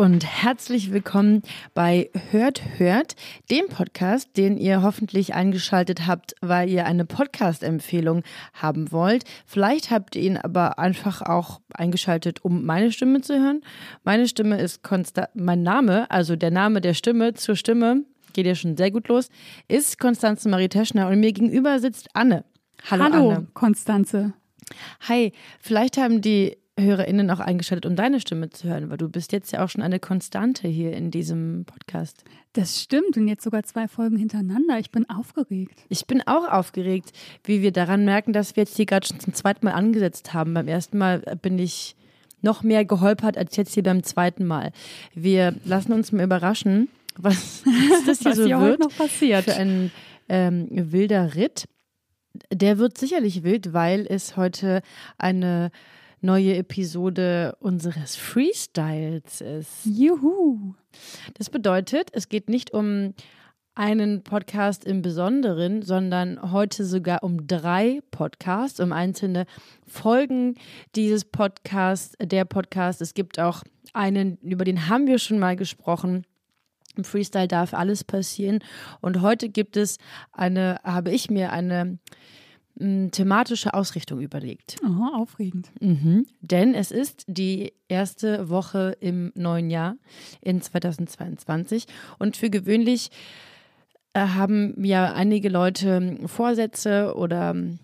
Und herzlich willkommen bei Hört Hört, dem Podcast, den ihr hoffentlich eingeschaltet habt, weil ihr eine Podcast-Empfehlung haben wollt. Vielleicht habt ihr ihn aber einfach auch eingeschaltet, um meine Stimme zu hören. Meine Stimme ist Konsta mein Name, also der Name der Stimme zur Stimme, geht ja schon sehr gut los, ist Konstanze Marie Teschner und mir gegenüber sitzt Anne. Hallo, Hallo Anne. Konstanze. Hi, vielleicht haben die HörerInnen auch eingeschaltet, um deine Stimme zu hören, weil du bist jetzt ja auch schon eine Konstante hier in diesem Podcast. Das stimmt und jetzt sogar zwei Folgen hintereinander. Ich bin aufgeregt. Ich bin auch aufgeregt, wie wir daran merken, dass wir jetzt hier gerade schon zum zweiten Mal angesetzt haben. Beim ersten Mal bin ich noch mehr geholpert als jetzt hier beim zweiten Mal. Wir lassen uns mal überraschen, was, was das hier Was so hier wird heute noch passiert. für ein ähm, wilder Ritt. Der wird sicherlich wild, weil es heute eine neue Episode unseres Freestyles ist. Juhu. Das bedeutet, es geht nicht um einen Podcast im Besonderen, sondern heute sogar um drei Podcasts, um einzelne Folgen dieses Podcasts, der Podcast. Es gibt auch einen, über den haben wir schon mal gesprochen. Im Freestyle darf alles passieren. Und heute gibt es eine, habe ich mir eine m, thematische Ausrichtung überlegt. Oh, aufregend. Mhm. Denn es ist die erste Woche im neuen Jahr in 2022 und für gewöhnlich äh, haben ja einige Leute Vorsätze oder ähm,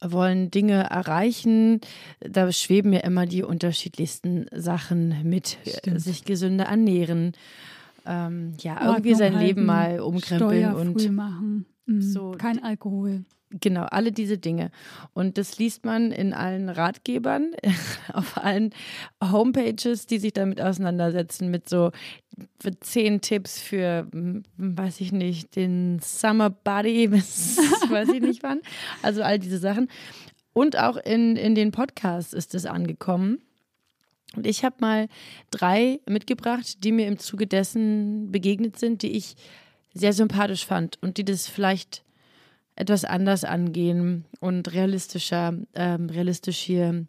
wollen Dinge erreichen. Da schweben ja immer die unterschiedlichsten Sachen mit. Stimmt. Sich gesünder ernähren, ähm, ja, Ordnung irgendwie sein halten, Leben mal umkrempeln und machen. Mhm. so- Kein Alkohol. Genau, alle diese Dinge. Und das liest man in allen Ratgebern, auf allen Homepages, die sich damit auseinandersetzen, mit so zehn Tipps für, hm, weiß ich nicht, den Summer Body weiß ich nicht wann. Also all diese Sachen. Und auch in, in den Podcasts ist es angekommen. Und ich habe mal drei mitgebracht, die mir im Zuge dessen begegnet sind, die ich sehr sympathisch fand und die das vielleicht etwas anders angehen und realistischer, ähm, realistisch hier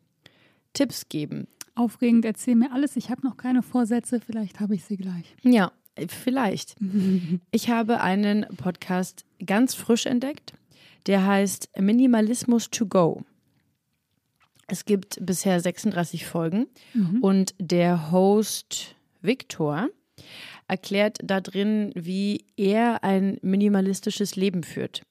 Tipps geben. Aufregend, erzähl mir alles. Ich habe noch keine Vorsätze, vielleicht habe ich sie gleich. Ja, vielleicht. Ich habe einen Podcast ganz frisch entdeckt, der heißt Minimalismus to go. Es gibt bisher 36 Folgen und der Host Victor erklärt da drin, wie er ein minimalistisches Leben führt.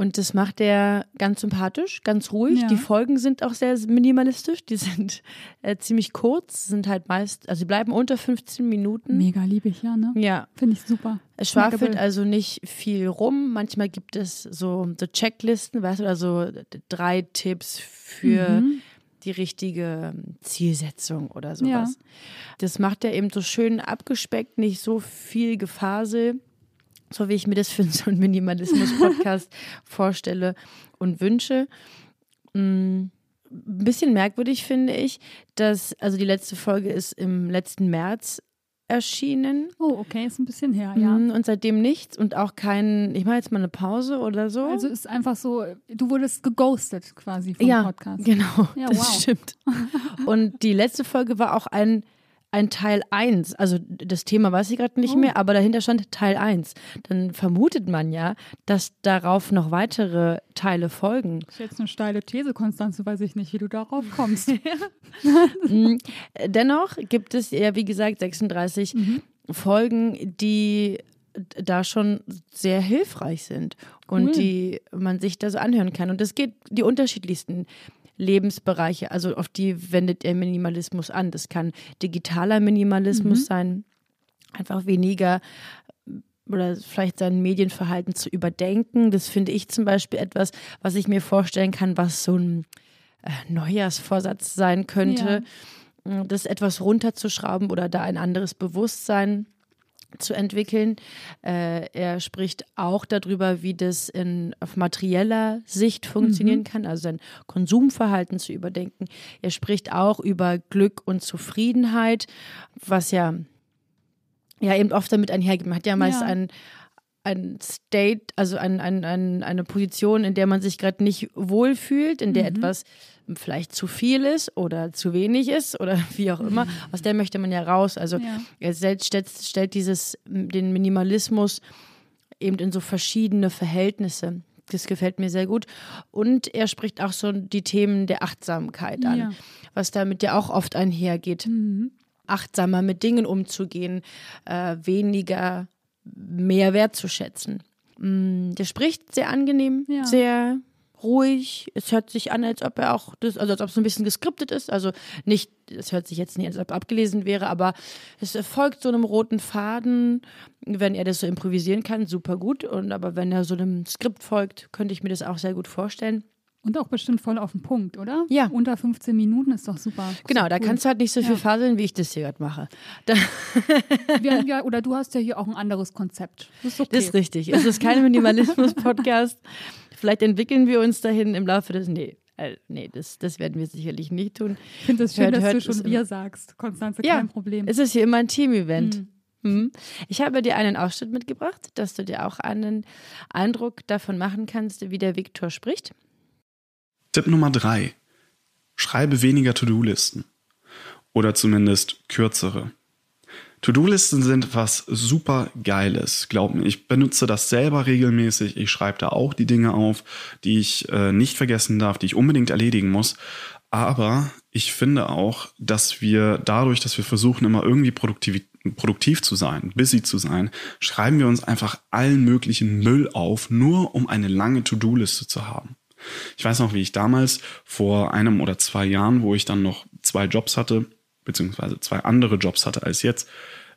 Und das macht er ganz sympathisch, ganz ruhig. Ja. Die Folgen sind auch sehr minimalistisch. Die sind äh, ziemlich kurz, sind halt meist, also sie bleiben unter 15 Minuten. Mega liebe ich, ja, ne? Ja, Finde ich super. es schwafelt also nicht viel rum. Manchmal gibt es so, so Checklisten, weißt du, also drei Tipps für Mhm. die richtige Zielsetzung oder sowas. Das macht er eben so schön abgespeckt, nicht so viel Gefasel, so wie ich mir das für so einen Minimalismus-Podcast vorstelle und wünsche. Mm, Ein bisschen merkwürdig finde ich, dass, also die letzte Folge ist im letzten März erschienen. Oh, okay, ist ein bisschen her, ja. Mhm, Und seitdem nichts und auch kein, ich mache jetzt mal eine Pause oder so. Also ist einfach so, du wurdest geghostet quasi vom ja, Podcast. genau, Ja, das wow. stimmt. Und die letzte Folge war auch ein, ein Teil 1. Also das Thema weiß ich gerade nicht Oh. mehr, aber dahinter stand Teil 1. Dann vermutet man ja, dass darauf noch weitere Teile folgen. Das ist jetzt eine steile These, Konstanze, weiß ich nicht, wie du darauf kommst. Mm, Dennoch gibt es ja, wie gesagt, 36 Mhm. Folgen, die da schon sehr hilfreich sind und Cool. die man sich da so anhören kann. Und es geht die unterschiedlichsten Lebensbereiche, also auf die wendet er Minimalismus an. Das kann digitaler Minimalismus Mhm. sein, einfach weniger oder vielleicht sein Medienverhalten zu überdenken. Das finde ich zum Beispiel etwas, was ich mir vorstellen kann, was so ein äh, Neujahrsvorsatz sein könnte. das etwas runterzuschrauben oder da ein anderes Bewusstsein zu entwickeln. Äh, er spricht auch darüber, wie das in, auf materieller Sicht funktionieren mhm. kann, also sein Konsumverhalten zu überdenken. Er spricht auch über Glück und Zufriedenheit, was ja, ja eben oft damit einhergeht. Man hat ja meist ja. einen ein State, also ein, ein, ein, eine Position, in der man sich gerade nicht wohlfühlt, in der mhm. etwas vielleicht zu viel ist oder zu wenig ist oder wie auch immer. Mhm. Aus der möchte man ja raus. Also ja. er stellt, stellt dieses, den Minimalismus eben in so verschiedene Verhältnisse. Das gefällt mir sehr gut. Und er spricht auch so die Themen der Achtsamkeit an, ja. was damit ja auch oft einhergeht. Mhm. Achtsamer mit Dingen umzugehen, äh, weniger mehr wertzuschätzen. Mm, der spricht sehr angenehm, ja. sehr ruhig. Es hört sich an, als ob er auch das, also als ob es ein bisschen geskriptet ist. Also nicht, es hört sich jetzt nicht, als ob abgelesen wäre, aber es folgt so einem roten Faden. Wenn er das so improvisieren kann, super gut. Und aber wenn er so einem Skript folgt, könnte ich mir das auch sehr gut vorstellen. Und auch bestimmt voll auf den Punkt, oder? Ja. Unter 15 Minuten ist doch super. Genau, da kannst du halt nicht so viel ja. faseln, wie ich das hier gerade mache. ja, oder du hast ja hier auch ein anderes Konzept. Das ist, okay. das ist richtig. Es ist kein Minimalismus-Podcast. Vielleicht entwickeln wir uns dahin im Laufe des. Nee, äh, nee, das, das werden wir sicherlich nicht tun. Ich finde es schön, hört, dass hört, du schon wir sagst, Konstanze, ja, kein Problem. Es ist hier immer ein Team-Event. Hm. Hm. Ich habe dir einen Ausschnitt mitgebracht, dass du dir auch einen Eindruck davon machen kannst, wie der Viktor spricht. Tipp Nummer drei. Schreibe weniger To-Do-Listen. Oder zumindest kürzere. To-Do-Listen sind was super Geiles, glaub mir. Ich benutze das selber regelmäßig. Ich schreibe da auch die Dinge auf, die ich äh, nicht vergessen darf, die ich unbedingt erledigen muss. Aber ich finde auch, dass wir dadurch, dass wir versuchen, immer irgendwie produktiv, produktiv zu sein, busy zu sein, schreiben wir uns einfach allen möglichen Müll auf, nur um eine lange To-Do-Liste zu haben. Ich weiß noch, wie ich damals vor einem oder zwei Jahren, wo ich dann noch zwei Jobs hatte, beziehungsweise zwei andere Jobs hatte als jetzt,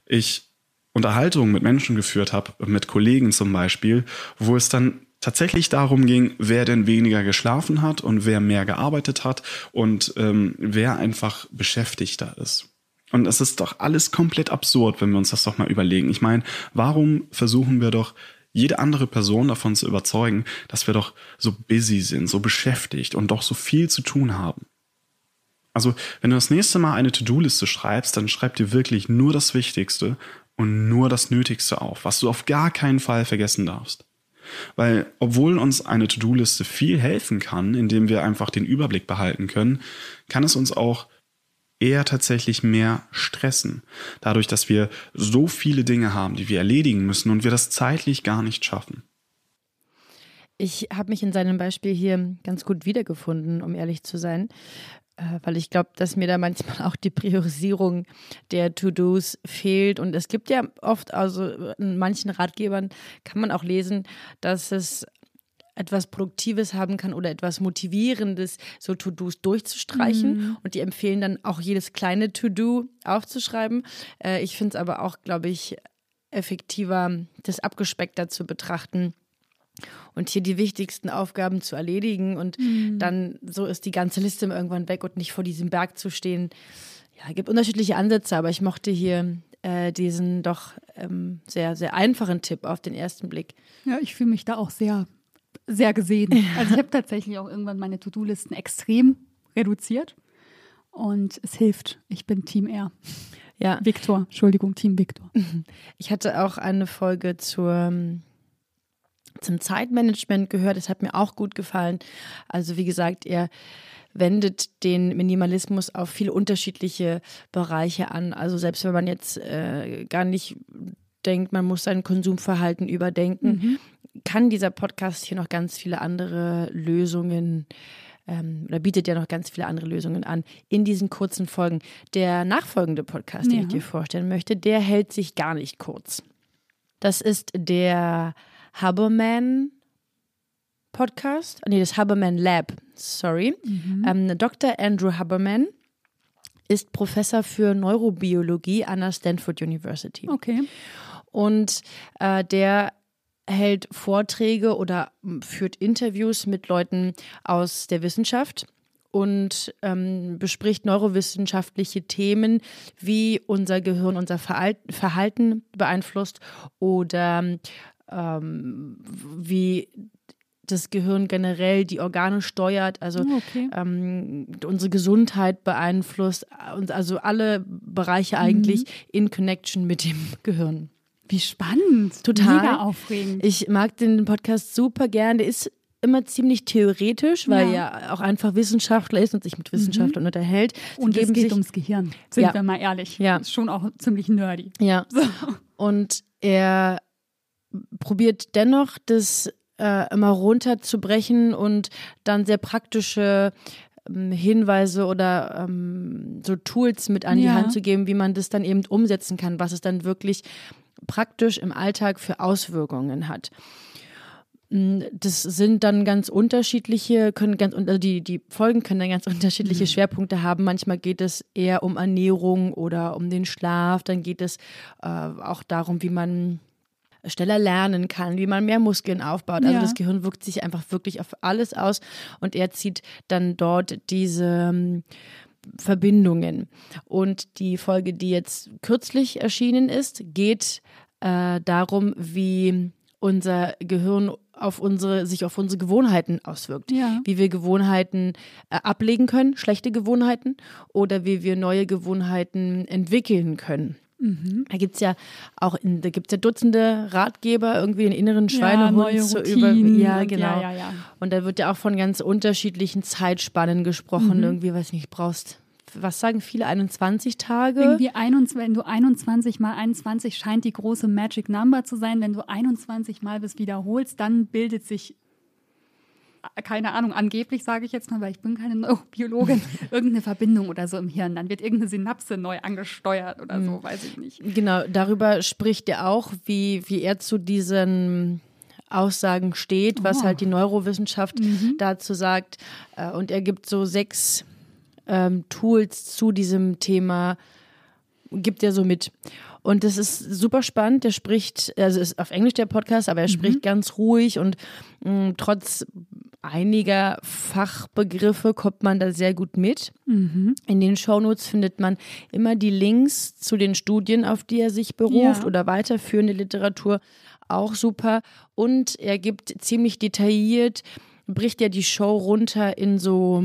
ich Unterhaltungen mit Menschen geführt habe, mit Kollegen zum Beispiel, wo es dann tatsächlich darum ging, wer denn weniger geschlafen hat und wer mehr gearbeitet hat und ähm, wer einfach beschäftigter ist. Und es ist doch alles komplett absurd, wenn wir uns das doch mal überlegen. Ich meine, warum versuchen wir doch jede andere Person davon zu überzeugen, dass wir doch so busy sind, so beschäftigt und doch so viel zu tun haben. Also, wenn du das nächste Mal eine To-Do-Liste schreibst, dann schreib dir wirklich nur das Wichtigste und nur das Nötigste auf, was du auf gar keinen Fall vergessen darfst. Weil, obwohl uns eine To-Do-Liste viel helfen kann, indem wir einfach den Überblick behalten können, kann es uns auch eher tatsächlich mehr stressen. Dadurch, dass wir so viele Dinge haben, die wir erledigen müssen und wir das zeitlich gar nicht schaffen. Ich habe mich in seinem Beispiel hier ganz gut wiedergefunden, um ehrlich zu sein, weil ich glaube, dass mir da manchmal auch die Priorisierung der To-Dos fehlt. Und es gibt ja oft, also in manchen Ratgebern kann man auch lesen, dass es etwas Produktives haben kann oder etwas Motivierendes, so To-Dos durchzustreichen. Mhm. Und die empfehlen dann auch jedes kleine To-Do aufzuschreiben. Äh, ich finde es aber auch, glaube ich, effektiver, das abgespeckter zu betrachten und hier die wichtigsten Aufgaben zu erledigen. Und mhm. dann so ist die ganze Liste irgendwann weg und nicht vor diesem Berg zu stehen. Ja, es gibt unterschiedliche Ansätze, aber ich mochte hier äh, diesen doch ähm, sehr, sehr einfachen Tipp auf den ersten Blick. Ja, ich fühle mich da auch sehr sehr gesehen. Also ich habe tatsächlich auch irgendwann meine To-Do-Listen extrem reduziert und es hilft. Ich bin Team R. Ja. Viktor, Entschuldigung, Team Viktor. Ich hatte auch eine Folge zur, zum Zeitmanagement gehört. Das hat mir auch gut gefallen. Also wie gesagt, er wendet den Minimalismus auf viele unterschiedliche Bereiche an. Also selbst wenn man jetzt äh, gar nicht denkt, man muss sein Konsumverhalten überdenken, mhm kann dieser Podcast hier noch ganz viele andere Lösungen ähm, oder bietet ja noch ganz viele andere Lösungen an in diesen kurzen Folgen. Der nachfolgende Podcast, den ja. ich dir vorstellen möchte, der hält sich gar nicht kurz. Das ist der Haberman Podcast, nee, das Haberman Lab, sorry. Mhm. Ähm, Dr. Andrew Haberman ist Professor für Neurobiologie an der Stanford University. Okay. Und äh, der hält Vorträge oder hm, führt Interviews mit Leuten aus der Wissenschaft und ähm, bespricht neurowissenschaftliche Themen, wie unser Gehirn unser Verhalten beeinflusst oder ähm, wie das Gehirn generell die Organe steuert, also oh, okay. ähm, unsere Gesundheit beeinflusst, also alle Bereiche eigentlich mhm. in Connection mit dem Gehirn. Wie spannend. Total. Mega aufregend. Ich mag den Podcast super gern. Der ist immer ziemlich theoretisch, weil ja. er auch einfach Wissenschaftler ist und sich mit Wissenschaftlern mhm. unterhält. Sie und es geht ums Gehirn, sind ja. wir mal ehrlich. Ja. Ist schon auch ziemlich nerdy. Ja. So. Und er probiert dennoch, das äh, immer runterzubrechen und dann sehr praktische ähm, Hinweise oder ähm, so Tools mit an die Hand zu geben, wie man das dann eben umsetzen kann, was es dann wirklich praktisch im Alltag für Auswirkungen hat. Mm, das sind dann ganz unterschiedliche, können ganz, also die, die Folgen können dann ganz unterschiedliche mhm. Schwerpunkte haben. Manchmal geht es eher um Ernährung oder um den Schlaf. Dann geht es äh, auch darum, wie man schneller lernen kann, wie man mehr Muskeln aufbaut. Also ja. das Gehirn wirkt sich einfach wirklich auf alles aus und er zieht dann dort diese ähm, Verbindungen. Und die Folge, die jetzt kürzlich erschienen ist, geht äh, darum, wie unser Gehirn auf unsere, sich auf unsere Gewohnheiten auswirkt. Ja. Wie wir Gewohnheiten äh, ablegen können, schlechte Gewohnheiten, oder wie wir neue Gewohnheiten entwickeln können. Mhm. Da gibt es ja auch in, da gibt's ja Dutzende Ratgeber, irgendwie den inneren Schweinehund ja, zu über. Ja, genau. Ja, ja. Und da wird ja auch von ganz unterschiedlichen Zeitspannen gesprochen. Mhm. Irgendwie, weiß nicht, brauchst was sagen viele, 21 Tage? Irgendwie 21, wenn du 21 mal 21 scheint die große Magic Number zu sein. Wenn du 21 mal das wiederholst, dann bildet sich keine Ahnung, angeblich sage ich jetzt mal, weil ich bin keine Neurobiologin, irgendeine Verbindung oder so im Hirn. Dann wird irgendeine Synapse neu angesteuert oder so, mhm. weiß ich nicht. Genau, darüber spricht er auch, wie, wie er zu diesen Aussagen steht, was oh. halt die Neurowissenschaft mhm. dazu sagt. Äh, und er gibt so sechs ähm, Tools zu diesem Thema, gibt er so mit. Und das ist super spannend. Der spricht, also ist auf Englisch der Podcast, aber er mhm. spricht ganz ruhig und mh, mm, trotz einiger Fachbegriffe kommt man da sehr gut mit. Mhm. In den Shownotes findet man immer die Links zu den Studien, auf die er sich beruft ja. oder weiterführende Literatur. Auch super. Und er gibt ziemlich detailliert, bricht er die Show runter in so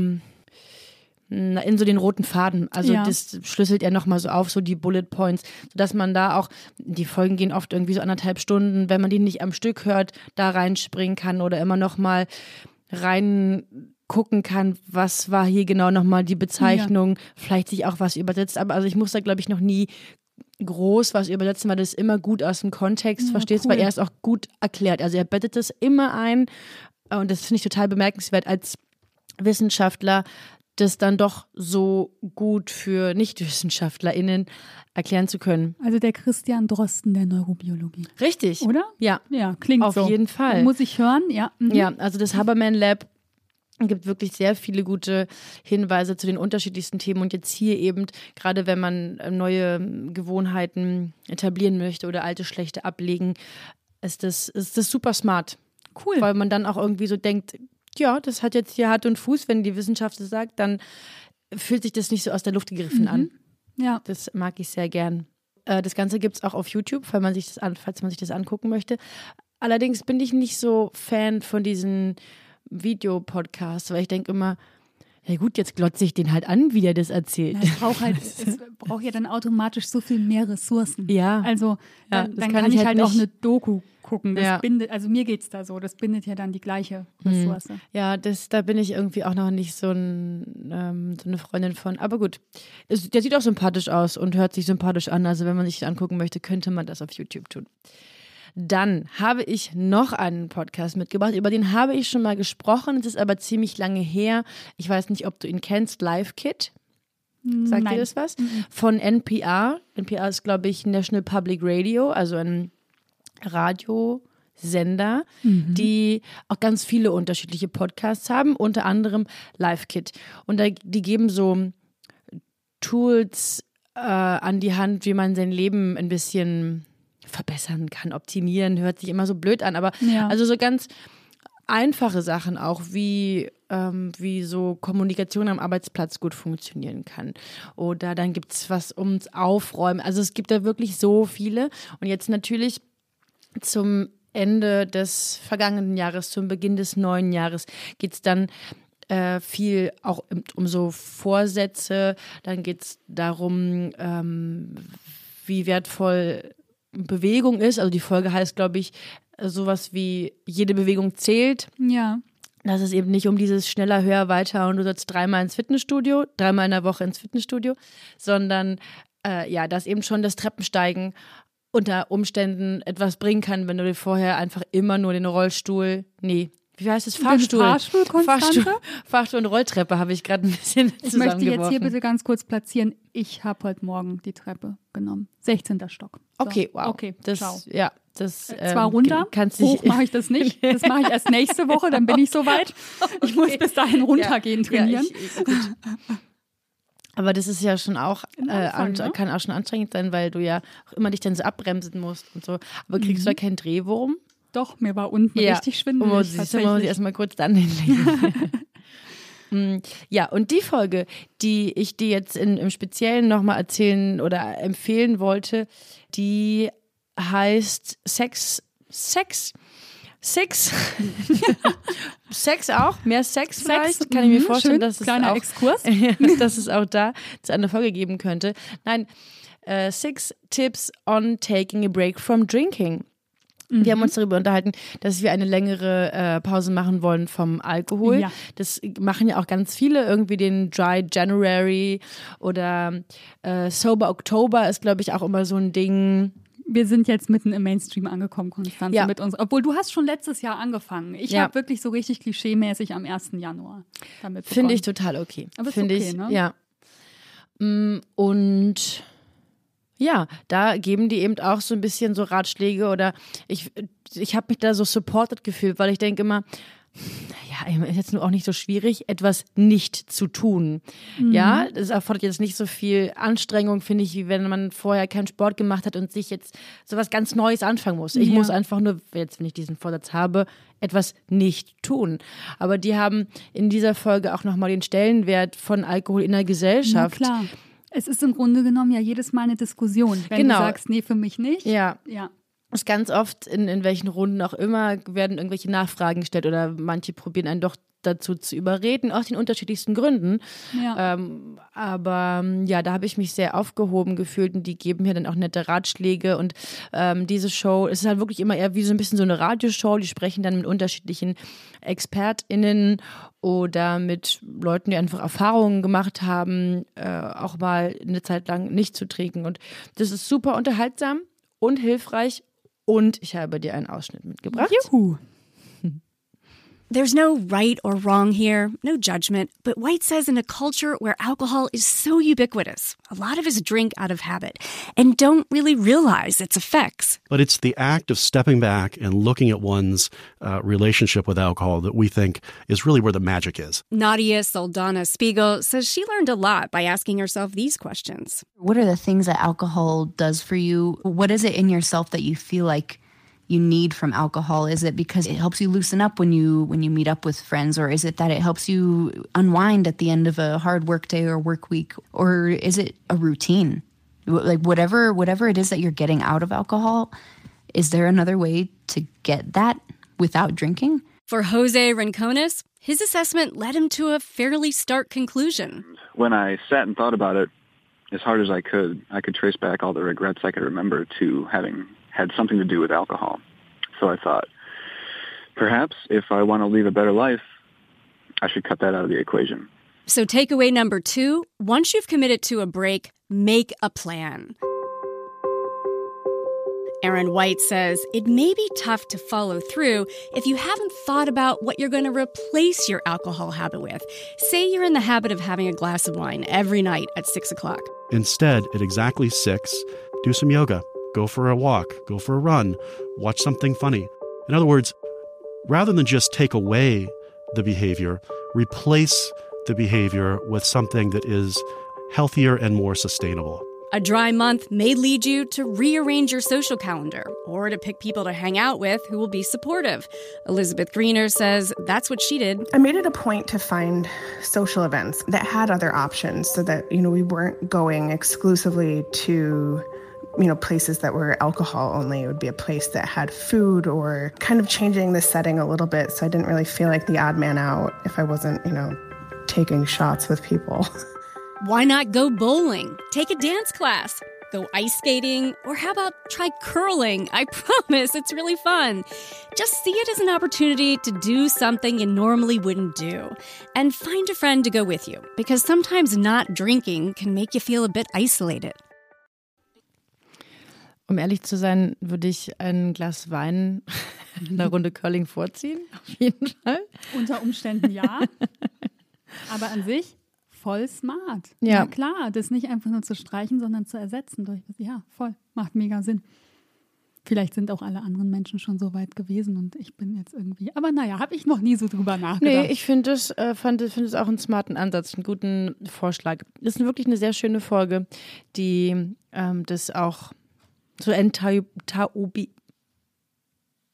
in so den roten Faden. Also ja. das schlüsselt er nochmal so auf, so die Bullet Points, sodass man da auch, die Folgen gehen oft irgendwie so anderthalb Stunden, wenn man die nicht am Stück hört, da reinspringen kann oder immer nochmal rein gucken kann, was war hier genau nochmal die Bezeichnung, ja. vielleicht sich auch was übersetzt. Aber also ich muss da, glaube ich, noch nie groß was übersetzen, weil das immer gut aus dem Kontext ja, verstehst, cool. weil er es auch gut erklärt. Also er bettet das immer ein und das finde ich total bemerkenswert als Wissenschaftler, das dann doch so gut für NichtwissenschaftlerInnen erklären zu können. Also der Christian Drosten der Neurobiologie. Richtig. Oder? Ja. Ja, klingt Auf so. Auf jeden Fall. Muss ich hören, ja. Mhm. Ja, also das Haberman Lab gibt wirklich sehr viele gute Hinweise zu den unterschiedlichsten Themen und jetzt hier eben, gerade wenn man äh, neue Gewohnheiten etablieren möchte oder alte schlechte ablegen, ist das, ist das super smart. Cool. Weil man dann auch irgendwie so denkt, ja, das hat jetzt hier Hand und Fuß, wenn die Wissenschaft es sagt, dann fühlt sich das nicht so aus der Luft gegriffen mhm. an. Ja. Das mag ich sehr gern. Äh, das Ganze gibt es auch auf YouTube, falls man, sich das an, falls man sich das angucken möchte. Allerdings bin ich nicht so Fan von diesen Videopodcasts, weil ich denke immer, ja gut, jetzt glotze ich den halt an, wie er das erzählt. Ja, es, braucht halt, es braucht ja dann automatisch so viel mehr Ressourcen. Ja. Also dann, ja, dann kann, kann, ich halt, halt auch eine Doku gucken. Das ja. bindet, also mir geht es da so, das bindet ja dann die gleiche hm. Ressource. Hm. Ja, das, da bin ich irgendwie auch noch nicht so, ein, ähm, so eine Freundin von. Aber gut, es, der sieht auch sympathisch aus und hört sich sympathisch an. Also wenn man sich angucken möchte, könnte man das auf YouTube tun. Dann habe ich noch einen Podcast mitgebracht, über den habe ich schon mal gesprochen, es ist aber ziemlich lange her. Ich weiß nicht, ob du ihn kennst, Live Kit. Sagt Nein. dir das was? Mhm. Von NPR. NPR ist, glaube ich, National Public Radio, also ein Radiosender, mhm. die auch ganz viele unterschiedliche Podcasts haben, unter anderem Live Kit. Und da, die geben so Tools äh, an die Hand, wie man sein Leben ein bisschen verbessern kann. Optimieren hört sich immer so blöd an, aber ja. also so ganz einfache Sachen auch, wie ähm, wie so Kommunikation am Arbeitsplatz gut funktionieren kann. Oder dann gibt es was ums Aufräumen. Also es gibt da wirklich so viele. Und jetzt natürlich zum Ende des vergangenen Jahres, zum Beginn des neuen Jahres, geht es dann äh, viel auch um, so Vorsätze. Dann geht es darum, ähm, wie wertvoll Bewegung ist. Also die Folge heißt, glaube ich, sowas wie jede Bewegung zählt. Ja. Dass es eben nicht um dieses schneller, höher, weiter und du sollst dreimal ins Fitnessstudio, dreimal in der Woche ins Fitnessstudio, sondern äh, ja, dass eben schon das Treppensteigen unter Umständen etwas bringen kann, wenn du dir vorher einfach immer nur den Rollstuhl, nee, wie heißt es? Fahrstuhl. Fahrstuhl, Fahrstuhl, Fahrstuhl und Rolltreppe habe ich gerade ein bisschen Ich möchte jetzt hier bitte ganz kurz platzieren. Ich habe heute Morgen die Treppe genommen. 16. Stock. Okay, wow. Okay, das, ciao. Ja, das, Zwar ähm, runter, kannst hoch mache ich das nicht. Das mache ich erst nächste Woche, dann bin ich soweit. Ich muss bis dahin runtergehen ja, trainieren. Ja, ich, aber das ist ja schon auch, äh, Anfang, ne? kann auch schon anstrengend sein, weil du ja auch immer dich dann so abbremsen musst und so. Aber kriegst mhm. du da keinen Drehwurm? Doch, mir war unten ja. richtig schwindelig. Oh, siehst du, muss ich erstmal kurz dann hinlegen. Mm, ja, und die Folge, die ich dir jetzt in, im Speziellen nochmal erzählen oder empfehlen wollte, die heißt Sex, Sex, Sex. Sex auch, mehr Sex, Sex vielleicht, kann ich mir mhm, vorstellen, schön, dass, es auch, Exkurs. dass es auch da eine Folge geben könnte. Nein, äh, Six Tips on Taking a Break from Drinking. Mhm. Wir haben uns darüber unterhalten, dass wir eine längere äh, Pause machen wollen vom Alkohol. Ja. Das machen ja auch ganz viele, irgendwie den Dry January oder äh, Sober October ist, glaube ich, auch immer so ein Ding wir sind jetzt mitten im Mainstream angekommen, Konstanze, ja. mit uns. Obwohl du hast schon letztes Jahr angefangen. Ich ja. habe wirklich so richtig klischeemäßig am 1. Januar damit Finde ich total okay. Aber Finde okay, ich, ne? ja. Mm, und ja, da geben die eben auch so ein bisschen so Ratschläge oder ich, ich habe mich da so supported gefühlt, weil ich denke immer, ja, ist jetzt nur auch nicht so schwierig, etwas nicht zu tun. Mhm. Ja, das erfordert jetzt nicht so viel Anstrengung, finde ich, wie wenn man vorher keinen Sport gemacht hat und sich jetzt so was ganz Neues anfangen muss. Ich ja. muss einfach nur, jetzt wenn ich diesen Vorsatz habe, etwas nicht tun. Aber die haben in dieser Folge auch nochmal den Stellenwert von Alkohol in der Gesellschaft. Ja, klar es ist im Grunde genommen ja jedes Mal eine Diskussion. Wenn genau. du sagst, nee, für mich nicht. Ja. ja. Ist ganz oft, in, in welchen Runden auch immer, werden irgendwelche Nachfragen gestellt oder manche probieren einen doch dazu zu überreden, aus den unterschiedlichsten Gründen. Ja. Ähm, aber ja, da habe ich mich sehr aufgehoben gefühlt und die geben mir dann auch nette Ratschläge und ähm, diese Show, es ist halt wirklich immer eher wie so ein bisschen so eine Radioshow, die sprechen dann mit unterschiedlichen ExpertInnen oder mit Leuten, die einfach Erfahrungen gemacht haben, äh, auch mal eine Zeit lang nicht zu trinken und das ist super unterhaltsam und hilfreich und ich habe dir einen Ausschnitt mitgebracht. Juhu. There's no right or wrong here, no judgment, but White says in a culture where alcohol is so ubiquitous, a lot of us drink out of habit and don't really realize its effects. But it's the act of stepping back and looking at one's uh, relationship with alcohol that we think is really where the magic is. Nadia Saldana Spiegel says she learned a lot by asking herself these questions. What are the things that alcohol does for you? What is it in yourself that you feel like you need from alcohol? Is it because it helps you loosen up when you when you meet up with friends or is it that it helps you unwind at the end of a hard work day or work week or is it a routine? Like whatever whatever it is that you're getting out of alcohol, is there another way to get that without drinking? For Jose Rincones, his assessment led him to a fairly stark conclusion. When I sat and thought about it, as hard as I could, I could trace back all the regrets I could remember to having had something to do with alcohol. So I thought, perhaps if I want to leave a better life, I should cut that out of the equation. So, takeaway number two once you've committed to a break, make a plan. Aaron White says it may be tough to follow through if you haven't thought about what you're going to replace your alcohol habit with. Say you're in the habit of having a glass of wine every night at six o'clock. Instead, at exactly six, do some yoga Go for a walk, go for a run, watch something funny. In other words, rather than just take away the behavior, replace the behavior with something that is healthier and more sustainable. A dry month may lead you to rearrange your social calendar or to pick people to hang out with who will be supportive. Elizabeth Greener says that's what she did. I made it a point to find social events that had other options so that, you know, we weren't going exclusively to you know, places that were alcohol only. It would be a place that had food or kind of changing the setting a little bit. So I didn't really feel like the odd man out if I wasn't, you know, taking shots with people. Why not go bowling? Take a dance class. Go ice skating, or how about try curling? I promise it's really fun. Just see it as an opportunity to do something you normally wouldn't do. And find a friend to go with you, because sometimes not drinking can make you feel a bit isolated. Um ehrlich zu sein, würde ich ein Glas Wein in einer Runde Curling vorziehen. Auf jeden Fall. Unter Umständen ja. Aber an sich voll smart. Ja. ja. klar, das nicht einfach nur zu streichen, sondern zu ersetzen durch, ja, voll, macht mega Sinn. Vielleicht sind auch alle anderen Menschen schon so weit gewesen und ich bin jetzt irgendwie. Aber naja, habe ich noch nie so drüber nachgedacht. Nee, ich finde es, äh, finde es auch einen smarten Ansatz, einen guten Vorschlag. Das ist wirklich eine sehr schöne Folge, die ähm, das auch so enttabuisiert.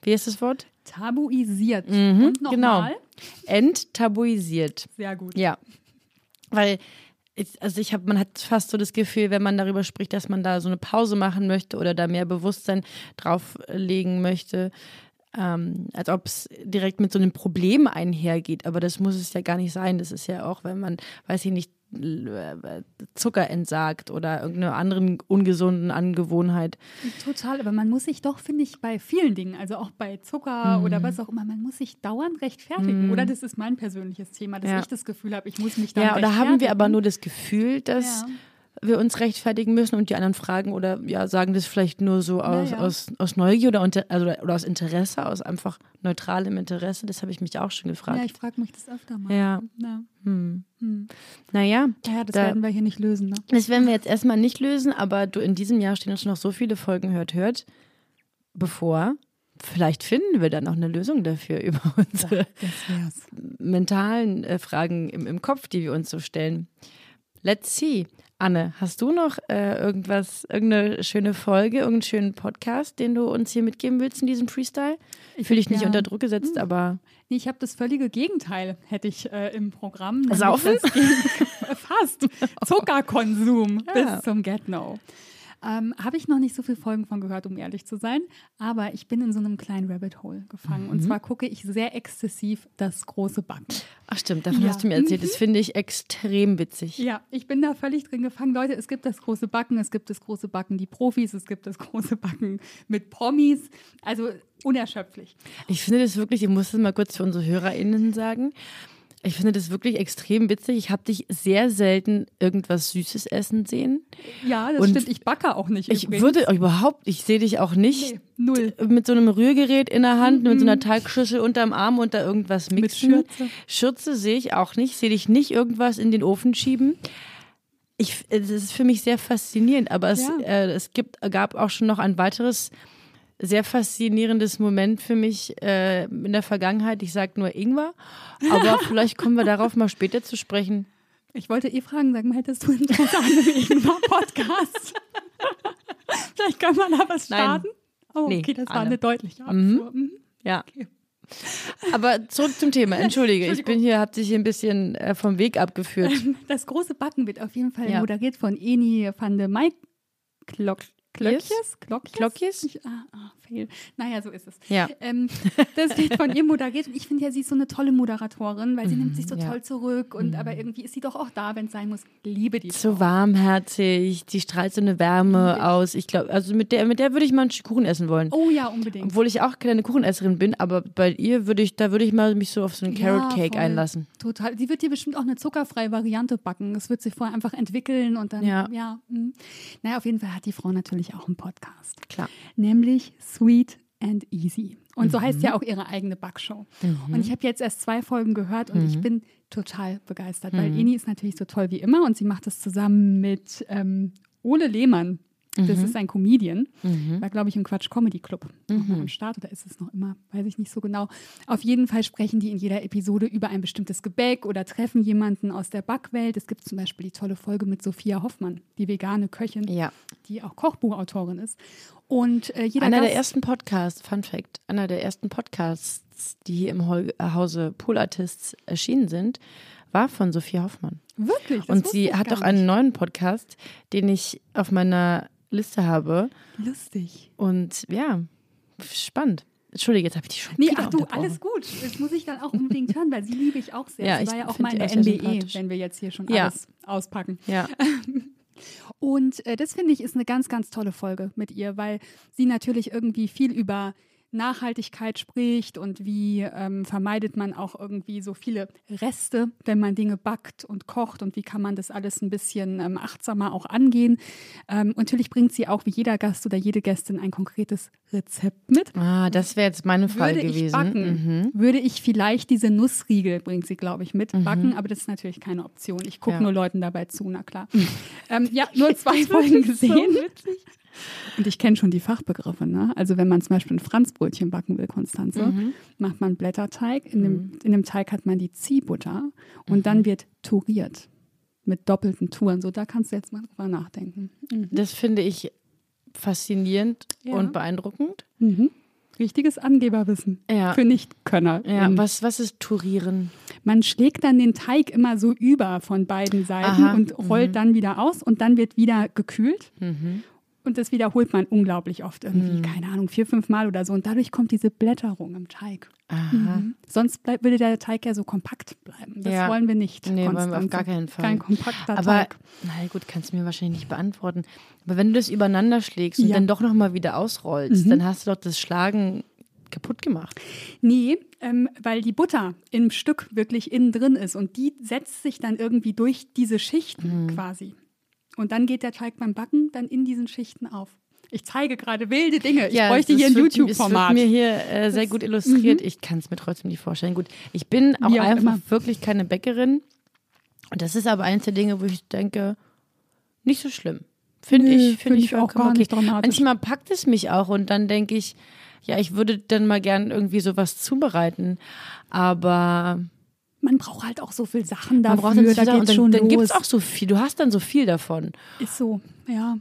Wie ist das Wort? Tabuisiert. Mhm, und nochmal. Genau. Enttabuisiert. Sehr gut. Ja. Weil, ich, also ich habe, man hat fast so das Gefühl, wenn man darüber spricht, dass man da so eine Pause machen möchte oder da mehr Bewusstsein drauflegen möchte, ähm, als ob es direkt mit so einem Problem einhergeht. Aber das muss es ja gar nicht sein. Das ist ja auch, wenn man, weiß ich nicht, Zucker entsagt oder irgendeine anderen ungesunden Angewohnheit. Total, aber man muss sich doch, finde ich, bei vielen Dingen, also auch bei Zucker mhm. oder was auch immer, man muss sich dauernd rechtfertigen. Mhm. Oder das ist mein persönliches Thema, dass ja. ich das Gefühl habe, ich muss mich dann Ja, oder haben wir aber nur das Gefühl, dass ja wir uns rechtfertigen müssen und die anderen fragen oder ja, sagen das vielleicht nur so aus, ja, ja. aus, aus Neugier oder, unter, also, oder aus Interesse, aus einfach neutralem Interesse. Das habe ich mich auch schon gefragt. Ja, ich frage mich das öfter mal. Ja. ja. Hm. Hm. Naja. Ja, das da, werden wir hier nicht lösen. Ne? Das werden wir jetzt erstmal nicht lösen, aber du, in diesem Jahr stehen uns noch so viele Folgen hört, hört, bevor. Vielleicht finden wir dann noch eine Lösung dafür über unsere mentalen äh, Fragen im, im Kopf, die wir uns so stellen. Let's see. Anne, hast du noch äh, irgendwas, irgendeine schöne Folge, irgendeinen schönen Podcast, den du uns hier mitgeben willst in diesem Freestyle? Ich fühle dich nicht ja. unter Druck gesetzt, hm. aber. Nee, ich habe das völlige Gegenteil, hätte ich äh, im Programm. Saufen? Fast. Zuckerkonsum ja. bis zum Get-No. Ähm, Habe ich noch nicht so viele Folgen von gehört, um ehrlich zu sein. Aber ich bin in so einem kleinen Rabbit Hole gefangen. Mhm. Und zwar gucke ich sehr exzessiv das große Backen. Ach stimmt, davon ja. hast du mir erzählt. Das mhm. finde ich extrem witzig. Ja, ich bin da völlig drin gefangen. Leute, es gibt das große Backen, es gibt das große Backen die Profis, es gibt das große Backen mit Promis. Also unerschöpflich. Ich finde das wirklich, ich muss das mal kurz für unsere HörerInnen sagen. Ich finde das wirklich extrem witzig. Ich habe dich sehr selten irgendwas Süßes essen sehen. Ja, das und stimmt. Ich backe auch nicht. Ich übrigens. würde überhaupt, ich sehe dich auch nicht nee, null. mit so einem Rührgerät in der Hand, mhm. mit so einer Teigschüssel unterm Arm und da irgendwas mixen. Mit Schürze. Schürze sehe ich auch nicht. Sehe dich nicht irgendwas in den Ofen schieben. Ich, das ist für mich sehr faszinierend, aber es, ja. äh, es gibt, gab auch schon noch ein weiteres sehr faszinierendes Moment für mich äh, in der Vergangenheit. Ich sage nur Ingwer, aber vielleicht kommen wir darauf mal später zu sprechen. Ich wollte eh fragen, sag mal, hättest du Interesse an einem Ingwer-Podcast? vielleicht können wir da was starten? Nein. Oh, okay, nee, das war alle. eine deutliche mhm. Abfuhr. Mhm. Ja. Okay. Aber zurück zum Thema. Entschuldige, ich bin hier, hab dich hier ein bisschen äh, vom Weg abgeführt. Das große Backen wird auf jeden Fall ja. moderiert von Eni van de Mike Klock. Klöckjes? Klöckjes? Klöckjes? Ah, ah, fail. Naja, so ist es. Ja. Ähm, das wird von ihr moderiert. Und ich finde ja, sie ist so eine tolle Moderatorin, weil sie mhm, nimmt sich so ja. toll zurück. Und mhm. aber irgendwie ist sie doch auch da, wenn es sein muss. Liebe die So Frau. warmherzig, die strahlt so eine Wärme Liebe. aus. Ich glaube, also mit der, mit der würde ich mal einen Kuchen essen wollen. Oh ja, unbedingt. Obwohl ich auch keine Kuchenesserin bin, aber bei ihr würde ich, da würde ich mal mich so auf so einen Carrot Cake ja, einlassen. Total. Sie wird dir bestimmt auch eine zuckerfreie Variante backen. Das wird sich vorher einfach entwickeln und dann, ja. ja mh. naja, auf jeden Fall hat die Frau natürlich auch einen Podcast. Klar. Nämlich Sweet and Easy. Und mhm. so heißt ja auch ihre eigene Backshow. Mhm. Und ich habe jetzt erst zwei Folgen gehört und mhm. ich bin total begeistert, weil mhm. Eni ist natürlich so toll wie immer und sie macht das zusammen mit ähm, Ole Lehmann. Das ist ein Comedian. War, glaube ich, im Quatsch Comedy Club mhm. am Start oder ist es noch immer? Weiß ich nicht so genau. Auf jeden Fall sprechen die in jeder Episode über ein bestimmtes Gebäck oder treffen jemanden aus der Backwelt. Es gibt zum Beispiel die tolle Folge mit Sophia Hoffmann, die vegane Köchin, ja. die auch Kochbuchautorin ist. Und äh, jeder einer Gast, der ersten Podcasts, Fun Fact, einer der ersten Podcasts, die hier im äh, Hause Pool Artists erschienen sind, war von Sophia Hoffmann. Wirklich? Das Und sie hat auch einen neuen Podcast, den ich auf meiner Liste habe. Lustig. Und ja, spannend. Entschuldige, jetzt habe ich die schon Nee, ach du, alles gut. Das muss ich dann auch unbedingt hören, weil sie liebe ich auch sehr. Ja, sie ich war ja auch mal in der sehr NBE, wenn wir jetzt hier schon Ja. alles auspacken. Ja. Und äh, das finde ich ist eine ganz, ganz tolle Folge mit ihr, weil sie natürlich irgendwie viel über Nachhaltigkeit spricht und wie ähm, vermeidet man auch irgendwie so viele Reste, wenn man Dinge backt und kocht und wie kann man das alles ein bisschen ähm, achtsamer auch angehen. Ähm, und natürlich bringt sie auch wie jeder Gast oder jede Gästin ein konkretes Rezept mit. Ah, das wäre jetzt meine Fall Würde gewesen. ich backen, Mhm. würde ich vielleicht diese Nussriegel, bringt sie, glaube ich, mit, backen, aber das ist natürlich keine Option. Ich gucke Ja. nur Leuten dabei zu, na klar. ähm, ja, nur zwei Folgen gesehen. Und ich kenne schon die Fachbegriffe. Ne? Also wenn man zum Beispiel ein Franzbrötchen backen will, Konstanze, Mhm. macht man Blätterteig. In, dem, in dem Teig hat man die Ziehbutter und Mhm. dann wird turiert mit doppelten Touren. So, da kannst du jetzt mal drüber nachdenken. Das finde ich faszinierend Ja. und beeindruckend. Mhm. Richtiges Angeberwissen Ja. für Nichtkönner. Ja, Ähm, was, was ist Turieren? Man schlägt dann den Teig immer so über von beiden Seiten Aha, und rollt dann wieder aus und dann wird wieder gekühlt. Mhm. Und das wiederholt man unglaublich oft irgendwie, keine Ahnung, vier, fünf Mal oder so. Und dadurch kommt diese Blätterung im Teig. Aha. Mhm. Sonst bleib, würde der Teig ja so kompakt bleiben. Das Ja. wollen wir nicht. Nee, wollen wir auf gar keinen Fall. Kein kompakter Aber, Teig. na gut, kannst du mir wahrscheinlich nicht beantworten. Aber wenn du das übereinander schlägst und Ja. dann doch nochmal wieder ausrollst, Mhm. dann hast du doch das Schlagen kaputt gemacht. Nee, ähm, weil die Butter im Stück wirklich innen drin ist und die setzt sich dann irgendwie durch diese Schichten Mhm. quasi. Und dann geht der Teig beim Backen dann in diesen Schichten auf. Ich zeige gerade wilde Dinge. Ich bräuchte das hier ein YouTube-Format. Es wird mir hier äh, sehr Das- gut illustriert. Mhm. Ich kann es mir trotzdem nicht vorstellen. Gut, ich bin auch auch einfach immer. wirklich keine Bäckerin. Und das ist aber eines der Dinge, wo ich denke, nicht so schlimm. Finde Nö, ich, find finde ich, ich auch gar okay. nicht dramatisch. Manchmal packt es mich auch und dann denke ich, ja, ich würde dann mal gern irgendwie sowas zubereiten. Aber Man braucht halt auch so viel Sachen man dafür. braucht dann, da geht's schon dann, dann gibt es auch so viel. Du hast dann so viel davon. Ist so, ja.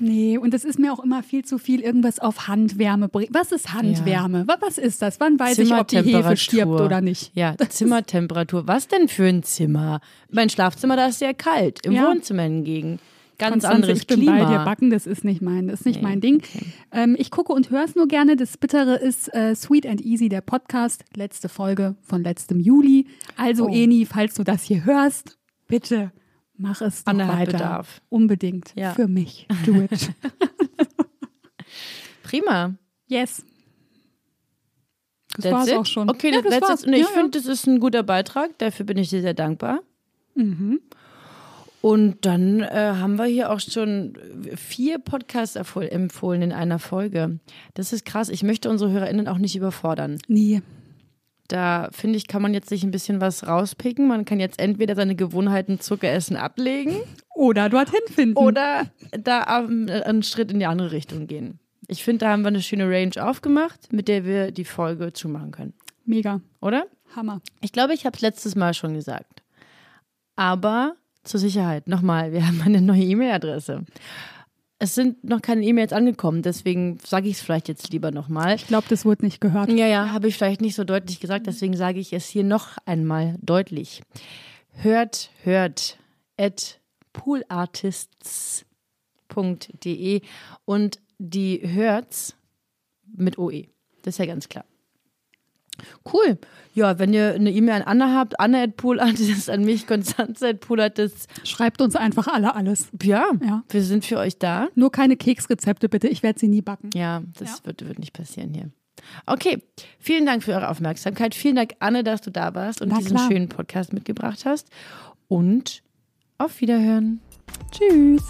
Nee, und es ist mir auch immer viel zu viel irgendwas auf Handwärme bringen. Was ist Handwärme? Wa- Was ist das? Wann weiß ich, ob die Hefe stirbt oder nicht? Ja, Zimmertemperatur. Was denn für ein Zimmer? Mein Schlafzimmer, da ist sehr kalt. Im Ja. Wohnzimmer hingegen. Ganz Konstanze, anderes ich bin Klima. bei dir. Backen, das ist nicht mein, das ist nicht Nee, mein Ding. Ähm, ich gucke und höre es nur gerne. Das Bittere ist äh, Sweet and Easy, der Podcast. Letzte Folge von letztem Juli. Also, Oh. Eni, falls du das hier hörst, bitte mach es doch weiter. Bedarf. Unbedingt. Ja. Für mich. Do it. Prima. yes. Das war's it? auch schon. Okay, ja, das, das war's. Nee, ich ja, finde, das ist ein guter Beitrag. Dafür bin ich dir sehr dankbar. Mhm. Und dann äh, haben wir hier auch schon vier Podcasts empfohlen in einer Folge. Das ist krass. Ich möchte unsere HörerInnen auch nicht überfordern. Nee. Da finde ich, kann man jetzt sich ein bisschen was rauspicken. Man kann jetzt entweder seine Gewohnheiten Zuckeressen ablegen Oder dorthin finden. oder da ähm, einen Schritt in die andere Richtung gehen. Ich finde, da haben wir eine schöne Range aufgemacht, mit der wir die Folge zumachen können. Mega. Oder? Hammer. Ich glaube, ich habe es letztes Mal schon gesagt. Aber zur Sicherheit, nochmal, wir haben eine neue E-Mail-Adresse. Es sind noch keine E-Mails angekommen, deswegen sage ich es vielleicht jetzt lieber nochmal. Ich glaube, das wurde nicht gehört. Ja, ja, habe ich vielleicht nicht so deutlich gesagt, deswegen sage ich es hier noch einmal deutlich. Hört, hört, at poolartists.de und die hört's mit OE. Das ist ja ganz klar. Cool. Ja, wenn ihr eine E-Mail an Anna habt, Anna at poolartists, an mich, Konstanze at poolartists. Schreibt uns einfach alle alles. Ja, Ja. wir sind für euch da. Nur keine Keksrezepte, bitte. Ich werde sie nie backen. Ja, das Ja. Wird, wird nicht passieren hier. Okay, vielen Dank für eure Aufmerksamkeit. Vielen Dank, Anne, dass du da warst und Na diesen klar. schönen Podcast mitgebracht hast. Und auf Wiederhören. Tschüss.